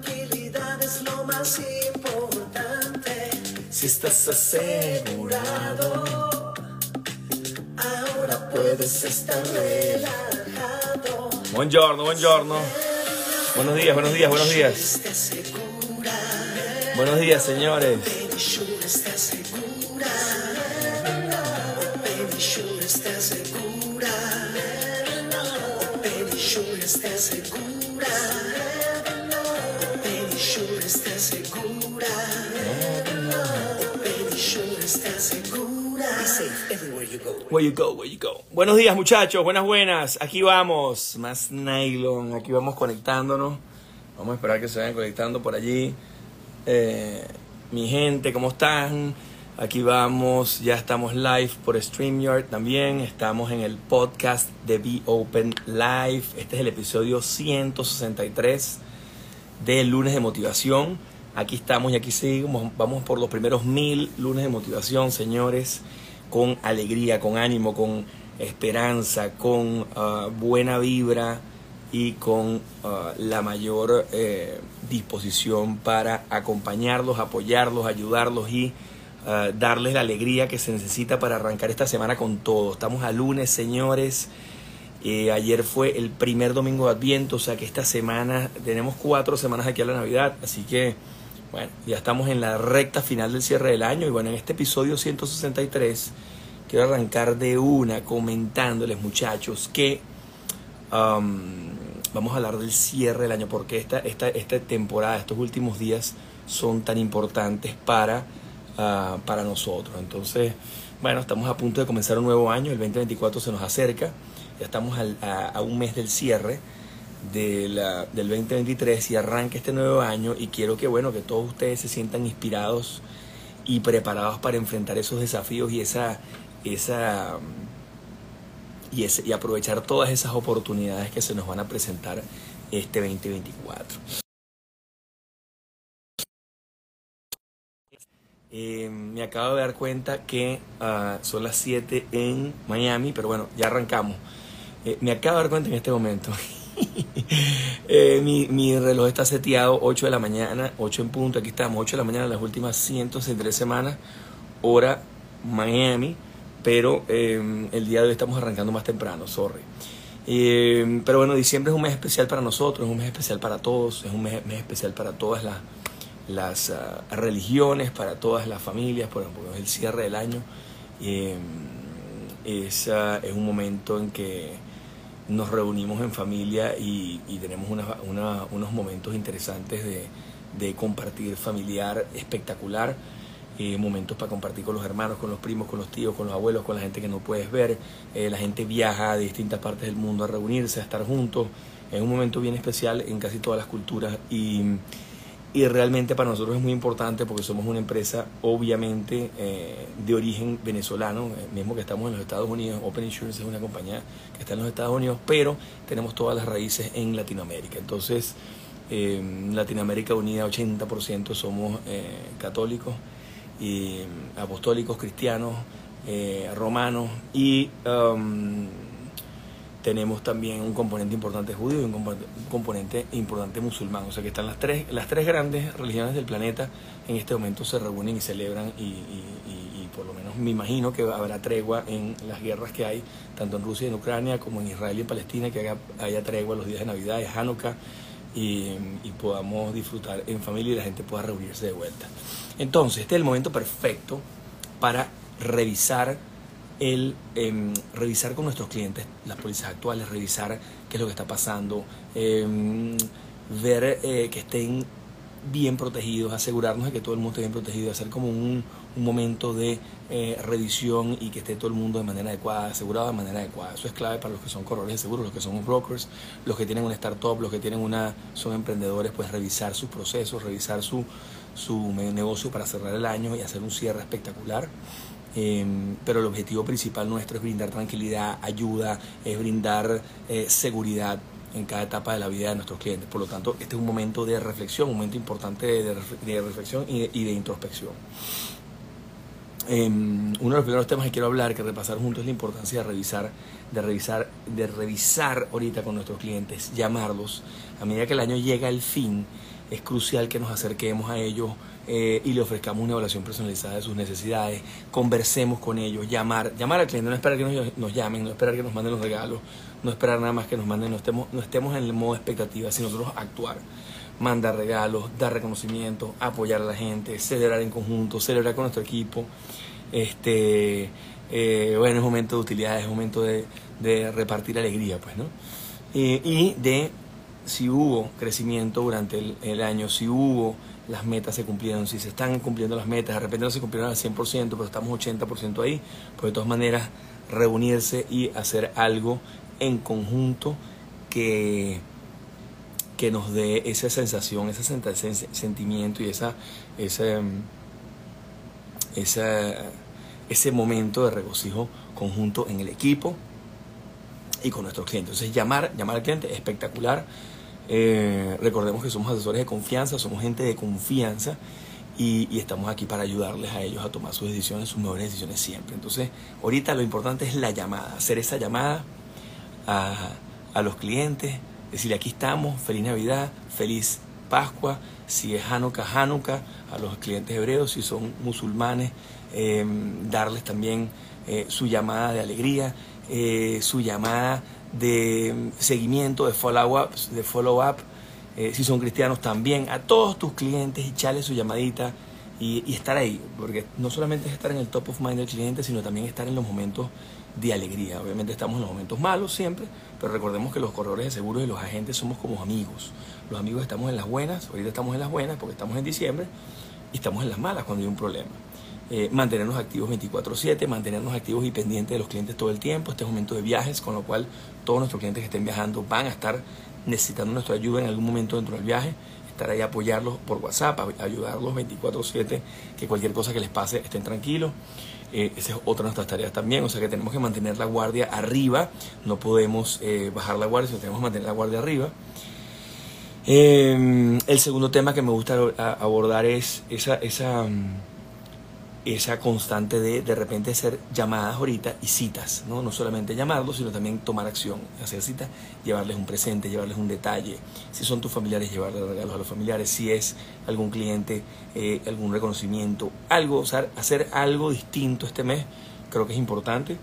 tranquilidad es lo más importante. Si estás asegurado, ahora puedes estar relajado. Buongiorno, buongiorno. Buenos días, buenos días, buenos días. Buenos días, señores. Penny Shure te asegura. Be safe everywhere you go. Where you go, where you go. Buenos días, muchachos. Buenas, buenas. Aquí vamos. Más nylon. Aquí vamos conectándonos. Vamos a esperar que se vayan conectando por allí. Eh, mi gente, ¿cómo están? Aquí vamos. Ya estamos live por StreamYard también. Estamos en el podcast de Be Open Live. Este es el episodio 163 del lunes de motivación. Aquí estamos y aquí seguimos. Vamos por los primeros mil lunes de motivación, señores, con alegría, con ánimo, con esperanza, con ah, buena vibra y con ah, la mayor eh, disposición para acompañarlos, apoyarlos, ayudarlos y ah, darles la alegría que se necesita para arrancar esta semana con todo. Estamos a lunes, señores. Eh, ayer fue el primer domingo de Adviento, o sea que esta semana tenemos cuatro semanas aquí a la Navidad, así que bueno, ya estamos en la recta final del cierre del año y bueno, en este episodio 163 quiero arrancar de una comentándoles muchachos que um, vamos a hablar del cierre del año, porque esta, esta, esta temporada, estos últimos días son tan importantes para, ah, para nosotros. Entonces, bueno, estamos a punto de comenzar un nuevo año, el 2024 se nos acerca, ya estamos al- a un mes del cierre de la- del 2023 y arranca este nuevo año y quiero que, bueno, que todos ustedes se sientan inspirados y preparados para enfrentar esos desafíos y esa, esa y, ese- y aprovechar todas esas oportunidades que se nos van a presentar este 2024. Eh, me acabo de dar cuenta que ah, son las 7 en Miami, pero bueno, ya arrancamos. Eh, me acabo de dar cuenta en este momento. Eh, mi, reloj está seteado 8 de la mañana, 8 en punto, aquí estamos, 8 de la mañana, las últimas 163 semanas, hora Miami, pero eh, el día de hoy estamos arrancando más temprano, sorry. Eh, pero bueno, diciembre es un mes especial para nosotros, es un mes especial para todos, es un mes, especial para todas las, las ah, religiones, para todas las familias, por ejemplo, es el cierre del año. Eh, es, ah, es un momento en que nos reunimos en familia y, tenemos una- unos momentos interesantes de, de compartir familiar espectacular, eh, momentos para compartir con los hermanos, con los primos, con los tíos, con los abuelos, con la gente que no puedes ver, Eh, la gente viaja de distintas partes del mundo a reunirse, a estar juntos, es un momento bien especial en casi todas las culturas y, y realmente para nosotros es muy importante porque somos una empresa obviamente eh, de origen venezolano, eh, mismo que estamos en los Estados Unidos, Open Insurance es una compañía que está en los Estados Unidos, pero tenemos todas las raíces en Latinoamérica. Entonces, eh, Latinoamérica Unida 80% somos eh, católicos, y apostólicos, cristianos, eh, romanos y... um, tenemos también un componente importante judío y un componente, importante musulmán. O sea que están las tres, las tres grandes religiones del planeta en este momento se reúnen y celebran y, y- y- por lo menos me imagino que habrá tregua en las guerras que hay, tanto en Rusia y en Ucrania como en Israel y en Palestina, que haya, haya tregua los días de Navidad, de Hanukkah y podamos disfrutar en familia y la gente pueda reunirse de vuelta. Entonces, este es el momento perfecto para revisar el em, revisar con nuestros clientes las pólizas actuales, revisar qué es lo que está pasando, em, ver eh, que estén bien protegidos, asegurarnos de que todo el mundo esté bien protegido, hacer como un, un momento de eh, revisión y que esté todo el mundo de manera adecuada, asegurado de manera adecuada. Eso es clave para los que son corredores de seguros, los que son brokers, los que tienen una startup, los que tienen una, son emprendedores, pues revisar sus procesos, revisar su, su negocio para cerrar el año y hacer un cierre espectacular. Eh, pero el objetivo principal nuestro es brindar tranquilidad, ayuda, es brindar eh, seguridad en cada etapa de la vida de nuestros clientes. Por lo tanto, este es un momento de reflexión, un momento importante de, ref- de reflexión y de, y de introspección. Eh, uno de los primeros temas que quiero hablar, que repasar juntos, es la importancia de revisar, de revisar, de revisar ahorita con nuestros clientes, llamarlos a medida que el año llega al fin es crucial que nos acerquemos a ellos eh, y le ofrezcamos una evaluación personalizada de sus necesidades, conversemos con ellos, llamar, llamar al cliente, no esperar que nos, nos llamen, no esperar que nos manden los regalos, no esperar nada más que nos manden, no estemos, no estemos en el modo expectativa, sino nosotros actuar mandar regalos, dar reconocimiento, apoyar a la gente, celebrar en conjunto, celebrar con nuestro equipo. Este, eh, bueno, es momento de utilidad, es momento de, de repartir alegría, pues, ¿no? Eh, y de si hubo crecimiento durante el, año, si hubo las metas se cumplieron, si se están cumpliendo las metas, de repente no se cumplieron al 100%, pero estamos 80% ahí, pues de todas maneras reunirse y hacer algo en conjunto que que nos dé esa sensación, ese sentimiento y esa, ese, ese momento de regocijo conjunto en el equipo y con nuestros clientes. Entonces llamar, llamar al cliente es espectacular. Eh, recordemos que somos asesores de confianza, somos gente de confianza y, estamos aquí para ayudarles a ellos a tomar sus decisiones, sus mejores decisiones siempre. Entonces, ahorita lo importante es la llamada, hacer esa llamada a, a los clientes, decirle aquí estamos, feliz Navidad, feliz Pascua, si es Hanukkah, Hanukkah, a los clientes hebreos, si son musulmanes, eh, darles también eh, su llamada de alegría, su llamada de seguimiento, de follow-up, de follow up, si son cristianos también, a todos tus clientes echarles su llamadita y, y, estar ahí, porque no solamente es estar en el top of mind del cliente, sino también estar en los momentos de alegría. Obviamente estamos en los momentos malos siempre, pero recordemos que los corredores de seguros y los agentes somos como amigos. Los amigos estamos en las buenas, ahorita estamos en las buenas porque estamos en diciembre, y estamos en las malas cuando hay un problema. Eh, mantenernos activos 24/7, mantenernos activos y pendientes de los clientes todo el tiempo. Este es un momento de viajes, con lo cual todos nuestros clientes que estén viajando van a estar necesitando nuestra ayuda en algún momento dentro del viaje. Estar ahí apoyarlos por WhatsApp, ayudarlos 24/7, que cualquier cosa que les pase estén tranquilos. Eh, esa es otra de nuestras tareas también, o sea que tenemos que mantener la guardia arriba, no podemos eh, bajar la guardia, sino tenemos que mantener la guardia arriba. Eh, el segundo tema que me gusta abordar es esa, esa, mm, esa constante de de repente hacer llamadas ahorita y citas, ¿no? no solamente llamarlos, sino también tomar acción, hacer citas, llevarles un presente, llevarles un detalle, si son tus familiares, llevarles regalos a los familiares, si es algún cliente, eh, algún reconocimiento, algo, o hacer algo distinto este mes, creo que es importante,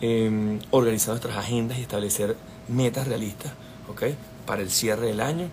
eh, organizar nuestras agendas y establecer metas realistas, ¿ok? Para el cierre del año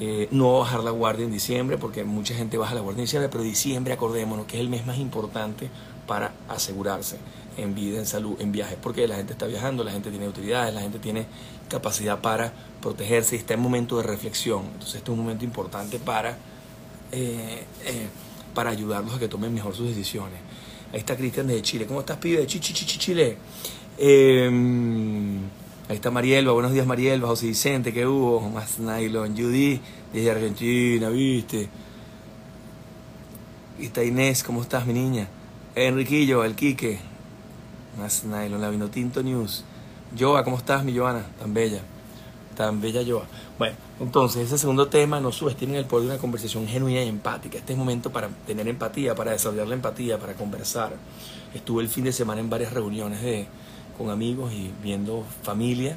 eh, no bajar la guardia en diciembre, porque mucha gente baja la guardia en diciembre, pero diciembre, acordémonos que es el mes más importante para asegurarse en vida, en salud, en viajes, porque la gente está viajando, la gente tiene utilidades, la gente tiene capacidad para protegerse y está en momento de reflexión. Entonces, este es un momento importante para, eh, eh, para ayudarlos a que tomen mejor sus decisiones. Ahí está Cristian de Chile. ¿Cómo estás, pibe? Chile. Eh, Ahí está Marielba, buenos días Marielba, José Vicente, ¿qué hubo? Más Nylon, Judy, desde Argentina, ¿viste? Y está Inés, ¿cómo estás, mi niña? Enriquillo, el Quique, más Nylon, la Vinotinto News. Joa, ¿cómo estás, mi Joana? Tan bella, tan bella Joa. Bueno, entonces, ese segundo tema, no subestimen el poder de una conversación genuina y empática. Este es momento para tener empatía, para desarrollar la empatía, para conversar. Estuve el fin de semana en varias reuniones de con amigos y viendo familia.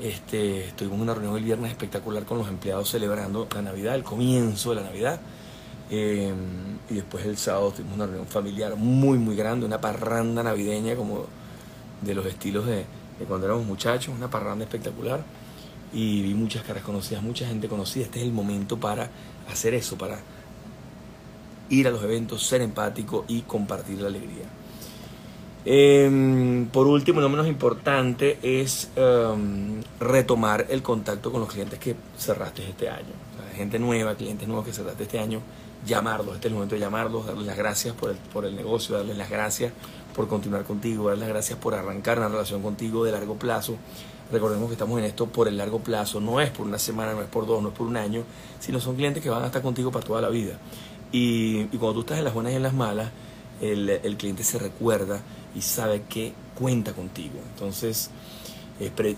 Este, estuvimos en una reunión el viernes espectacular con los empleados celebrando la Navidad, el comienzo de la Navidad. Eh, y después el sábado tuvimos una reunión familiar muy, muy grande, una parranda navideña como de los estilos de, de cuando éramos muchachos, una parranda espectacular. Y vi muchas caras conocidas, mucha gente conocida. Este es el momento para hacer eso, para ir a los eventos, ser empático y compartir la alegría. Eh, por último, no menos importante, es um, retomar el contacto con los clientes que cerraste este año. O gente nueva, clientes nuevos que cerraste este año, llamarlos. Este es el momento de llamarlos, darles las gracias por el, por el negocio, darles las gracias por continuar contigo, darles las gracias por arrancar una relación contigo de largo plazo. Recordemos que estamos en esto por el largo plazo, no es por una semana, no es por dos, no es por un año, sino son clientes que van a estar contigo para toda la vida. Y, cuando tú estás en las buenas y en las malas, el cliente se recuerda y sabe que cuenta contigo. Entonces,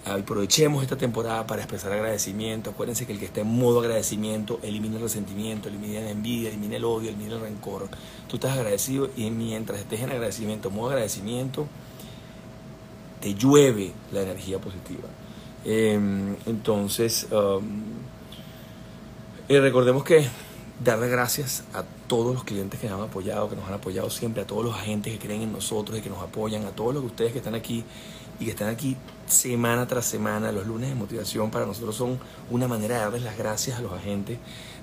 aprovechemos esta temporada para expresar agradecimiento. Acuérdense que el que esté en modo agradecimiento elimina el resentimiento, elimina la envidia, elimina el odio, elimina el rencor. Tú estás agradecido y mientras estés en agradecimiento, modo agradecimiento, te llueve la energía positiva. Em, entonces, um, Y recordemos que darle gracias a todos los clientes que nos han apoyado, que nos han apoyado siempre, a todos los agentes que creen en nosotros y que nos apoyan, a todos los de ustedes que están aquí y que están aquí semana tras semana. Los lunes de motivación para nosotros son una manera de darles las gracias a los agentes,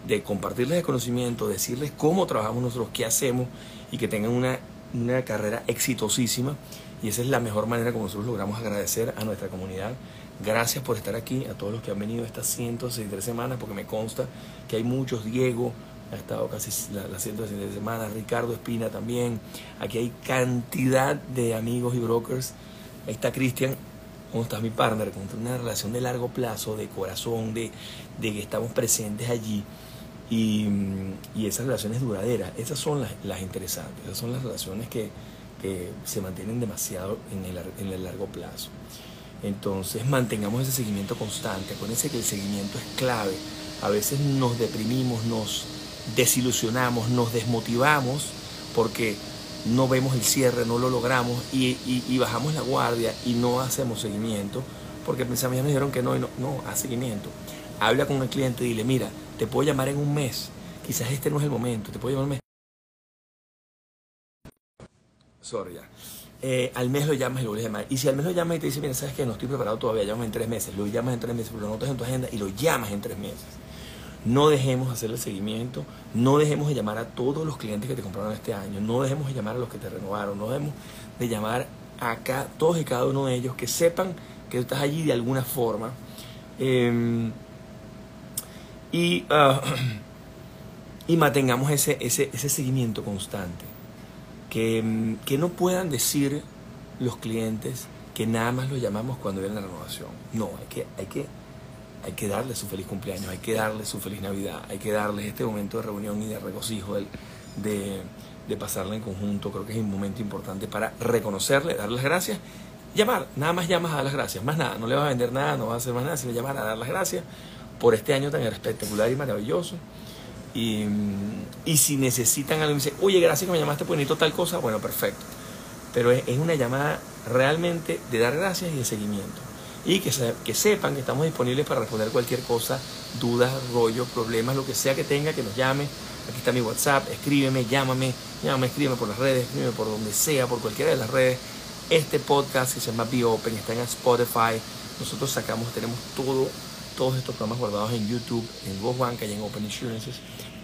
de compartirles el conocimiento, decirles cómo trabajamos nosotros, qué hacemos y que tengan una, una carrera exitosísima. Y esa es la mejor manera como nosotros logramos agradecer a nuestra comunidad. Gracias por estar aquí, a todos los que han venido estas 163 semanas, porque me consta que hay muchos, Diego, ha estado casi las la 163 semanas, Ricardo Espina también, aquí hay cantidad de amigos y brokers, ahí está Cristian, ¿cómo estás mi partner? Con una relación de largo plazo, de corazón, de, de que estamos presentes allí. Y, y, esas relaciones duraderas, esas son las, las interesantes, esas son las relaciones que, que se mantienen demasiado en el, en el largo plazo. Entonces mantengamos ese seguimiento constante. Acuérdense que el seguimiento es clave. A veces nos deprimimos, nos desilusionamos, nos desmotivamos porque no vemos el cierre, no lo logramos y, bajamos la guardia y no hacemos seguimiento porque pensamos, ya me dijeron que no, y no, no, haz seguimiento. Habla con el cliente y dile, mira, te puedo llamar en un mes, quizás este no es el momento, te puedo llamar en un mes. Sorry, ya. Eh, al mes lo llamas y lo vuelves. Y si al mes lo llamas y te dice, mira, sabes que no estoy preparado todavía, llámame en tres meses, lo llamas en tres meses, lo anotas en tu agenda y lo llamas en tres meses. No dejemos de hacer el seguimiento, no dejemos de llamar a todos los clientes que te compraron este año, no dejemos de llamar a los que te renovaron, no dejemos de llamar a todos y cada uno de ellos que sepan que estás allí de alguna forma. Eh, y, uh, y mantengamos ese, ese, ese seguimiento constante. Que, que, no puedan decir los clientes que nada más los llamamos cuando viene la renovación. No, hay que, hay que, hay que darles su feliz cumpleaños, hay que darles su feliz Navidad, hay que darles este momento de reunión y de regocijo, de, de, pasarla en conjunto. Creo que es un momento importante para reconocerle, darles las gracias, llamar. Nada más llamas a dar las gracias, más nada. No le vas a vender nada, no vas a hacer más nada, sino llamar a dar las gracias por este año tan espectacular y maravilloso. Y, y, si necesitan algo, dice, oye, gracias que me llamaste, pues necesito tal cosa, bueno, perfecto. Pero es, es una llamada realmente de dar gracias y de seguimiento. Y que, que sepan que estamos disponibles para responder cualquier cosa, dudas, rollo, problemas, lo que sea que tenga, que nos llame. Aquí está mi WhatsApp, escríbeme, llámame, llámame, escríbeme por las redes, escríbeme por donde sea, por cualquiera de las redes. Este podcast que se llama Be Open está en Spotify. Nosotros sacamos, tenemos todo todos estos programas guardados en YouTube, en GoJuanca y en Open Insurances,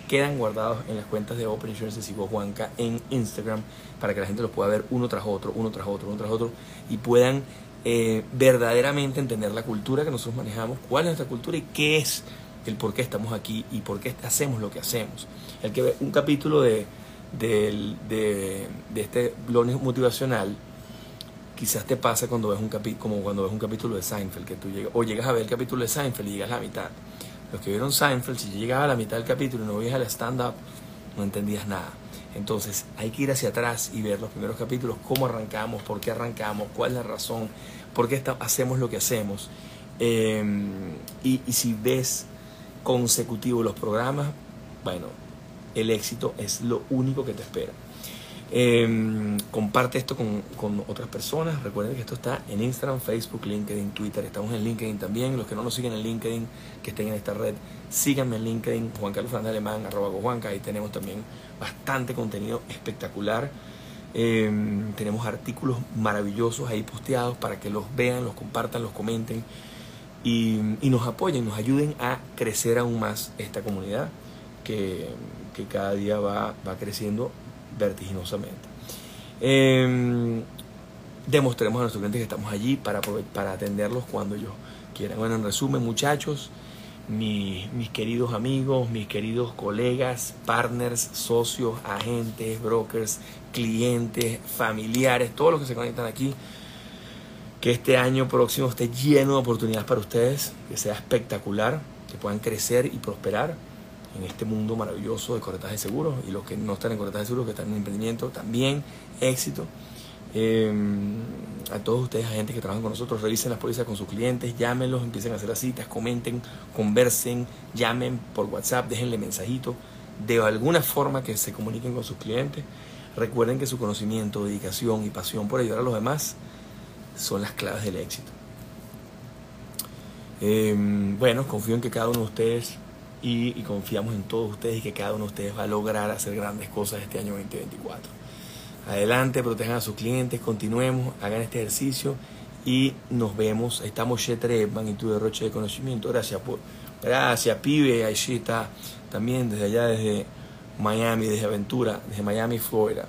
quedan guardados en las cuentas de Open Insurances y GoJuanca en Instagram para que la gente los pueda ver uno tras otro, uno tras otro, uno tras otro y puedan eh, verdaderamente entender la cultura que nosotros manejamos, cuál es nuestra cultura y qué es el por qué estamos aquí y por qué hacemos lo que hacemos. El que ve un capítulo de, de, de, este blog motivacional quizás te pasa cuando ves un como cuando ves un capítulo de Seinfeld, que tú llegas, o llegas a ver el capítulo de Seinfeld y llegas a la mitad. Los que vieron Seinfeld, si llegas a la mitad del capítulo y no ves al stand-up, no entendías nada. Entonces hay que ir hacia atrás y ver los primeros capítulos, cómo arrancamos, por qué arrancamos, cuál es la razón, por qué hacemos lo que hacemos. Eh, y, y si ves consecutivo los programas, bueno, el éxito es lo único que te espera. Eh, comparte esto con, con, otras personas. Recuerden que esto está en Instagram, Facebook, LinkedIn, Twitter. Estamos en LinkedIn también. Los que no nos siguen en LinkedIn, que estén en esta red, síganme en LinkedIn, Juan Carlos Fernández Alemán, arroba Juanca. Ahí tenemos también bastante contenido espectacular. Eh, tenemos artículos maravillosos ahí posteados para que los vean, los compartan, los comenten y, y nos apoyen, nos ayuden a crecer aún más esta comunidad que, que cada día va, va creciendo vertiginosamente. Eh, demostremos a nuestros clientes que estamos allí para, para atenderlos cuando ellos quieran. Bueno, en resumen, muchachos, mi, mis queridos amigos, mis queridos colegas, partners, socios, agentes, brokers, clientes, familiares, todos los que se conectan aquí, que este año próximo esté lleno de oportunidades para ustedes, que sea espectacular, que puedan crecer y prosperar en este mundo maravilloso de corretaje de seguros y los que no están en corretaje de seguros, que están en emprendimiento, también éxito. Eh, a todos ustedes, agentes que trabajan con nosotros, revisen las pólizas con sus clientes, llámenlos, empiecen a hacer las citas, comenten, conversen, llamen por WhatsApp, déjenle mensajito, de alguna forma que se comuniquen con sus clientes. Recuerden que su conocimiento, dedicación y pasión por ayudar a los demás son las claves del éxito. Eh, bueno, confío en que cada uno de ustedes y, confiamos en todos ustedes y que cada uno de ustedes va a lograr hacer grandes cosas este año 2024. Adelante, protejan a sus clientes, continuemos, hagan este ejercicio y nos vemos. Estamos Moshe magnitud de roche de conocimiento. Gracias gracias, pibe, ahí está también desde allá, desde Miami, desde Aventura, desde Miami, Florida.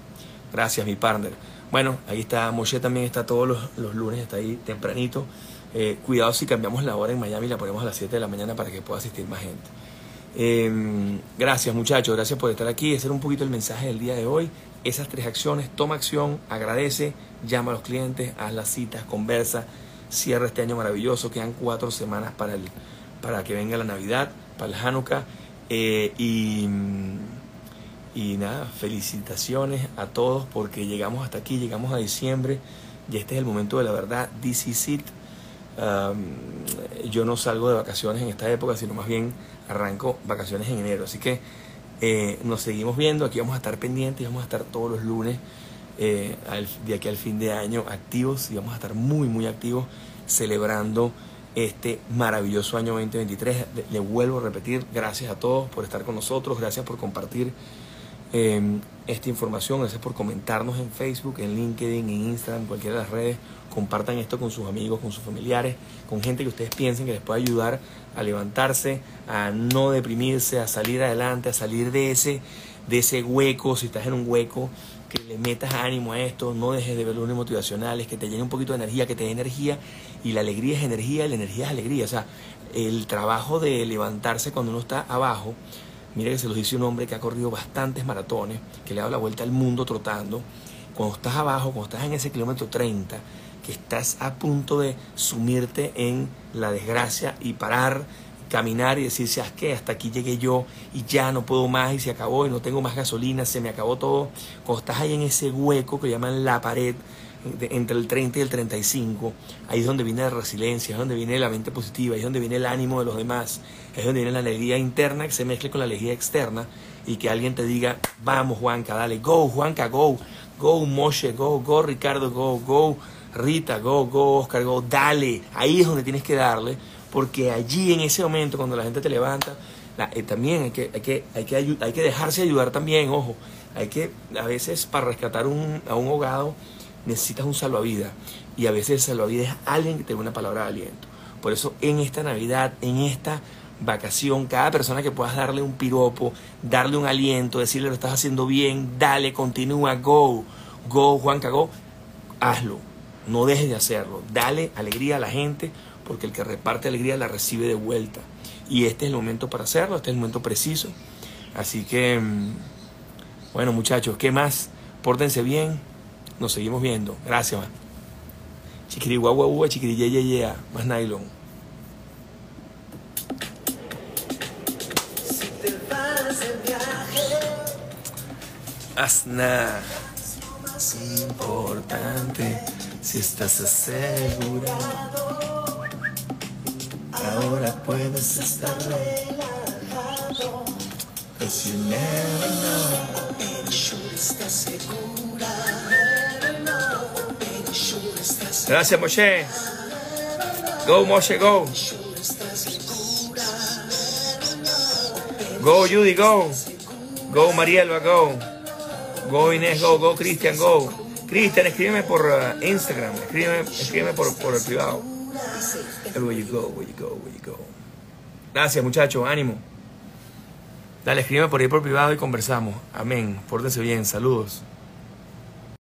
Gracias, mi partner. Bueno, ahí está, Moshe también está todos los, los lunes, está ahí tempranito. Eh, cuidado si cambiamos la hora en Miami y la ponemos a las 7 de la mañana para que pueda asistir más gente. Eh, gracias muchachos, gracias por estar aquí. Ese era un poquito el mensaje del día de hoy. Esas tres acciones, toma acción, agradece, llama a los clientes, haz las citas, conversa, cierra este año maravilloso. Quedan cuatro semanas para, el, para que venga la Navidad, para el Hanukkah. Eh, y, y nada, felicitaciones a todos porque llegamos hasta aquí, llegamos a diciembre y este es el momento de la verdad. This yo no salgo de vacaciones en esta época, sino más bien arranco vacaciones en enero. Así que eh, nos seguimos viendo, aquí vamos a estar pendientes, vamos a estar todos los lunes eh, de aquí al fin de año activos y vamos a estar muy, muy activos celebrando este maravilloso año 2023. Le, vuelvo a repetir, gracias a todos por estar con nosotros, gracias por compartir eh, esta información, gracias por comentarnos en Facebook, en LinkedIn, en Instagram, en cualquiera de las redes. Compartan esto con sus amigos, con sus familiares, con gente que ustedes piensen que les puede ayudar a levantarse, a no deprimirse, a salir adelante, a salir de ese, de ese hueco, si estás en un hueco, que le metas ánimo a esto, no dejes de ver lunes motivacionales, que te llene un poquito de energía, que te dé energía, y la alegría es energía, y la energía es alegría. O sea, el trabajo de levantarse cuando uno está abajo, mire que se los dice un hombre que ha corrido bastantes maratones, que le ha dado la vuelta al mundo trotando, cuando estás abajo, cuando estás en ese kilómetro 30, que estás a punto de sumirte en la desgracia y parar, caminar y decir, ¿sabes qué? Hasta aquí llegué yo y ya no puedo más y se acabó y no tengo más gasolina, se me acabó todo. Cuando estás ahí en ese hueco que llaman la pared, entre el 30 y el 35, ahí es donde viene la resiliencia, es donde viene la mente positiva, es donde viene el ánimo de los demás, es donde viene la alegría interna que se mezcle con la alegría externa y que alguien te diga, vamos Juanca, dale, go Juanca, go, go Moshe, go, go Ricardo, go, go Rita, go, go Oscar, go, dale, ahí es donde tienes que darle, porque allí en ese momento cuando la gente te levanta, eh, también hay que, hay, que, hay, que dejarse ayudar también, ojo, hay que a veces para rescatar a un ahogado necesitas un salvavidas. Y a veces el salvavidas es alguien que te dé una palabra de aliento. Por eso en esta Navidad, en esta vacación, cada persona que puedas darle un piropo, darle un aliento, decirle lo estás haciendo bien, dale, continúa, go, go, Juanca, go, hazlo, no dejes de hacerlo, dale alegría a la gente, porque el que reparte alegría la recibe de vuelta. Y este es el momento para hacerlo, este es el momento preciso. Así que, mm, bueno muchachos, ¿qué más? Pórtense bien, nos seguimos viendo. Gracias, man. Chiquiri guagua guagua, chiquiri ye, ye, ye, más nylon. Si te vas viaje, más importante si estás asegurado. Ahora puedes estar relajado. Gracias, Moshe. Go, Moshe, go. Go, Judy, go. Go, Marielba, go. Go, Inés, go. Go, Cristian, go. Cristian, escríbeme por uh, Instagram. Escríbeme, escríbeme por, por el privado. Where you go, where you go, where you go. Gracias, muchachos. Ánimo. Dale, escríbeme por ahí por privado y conversamos. Amén. Pórtense bien. Saludos.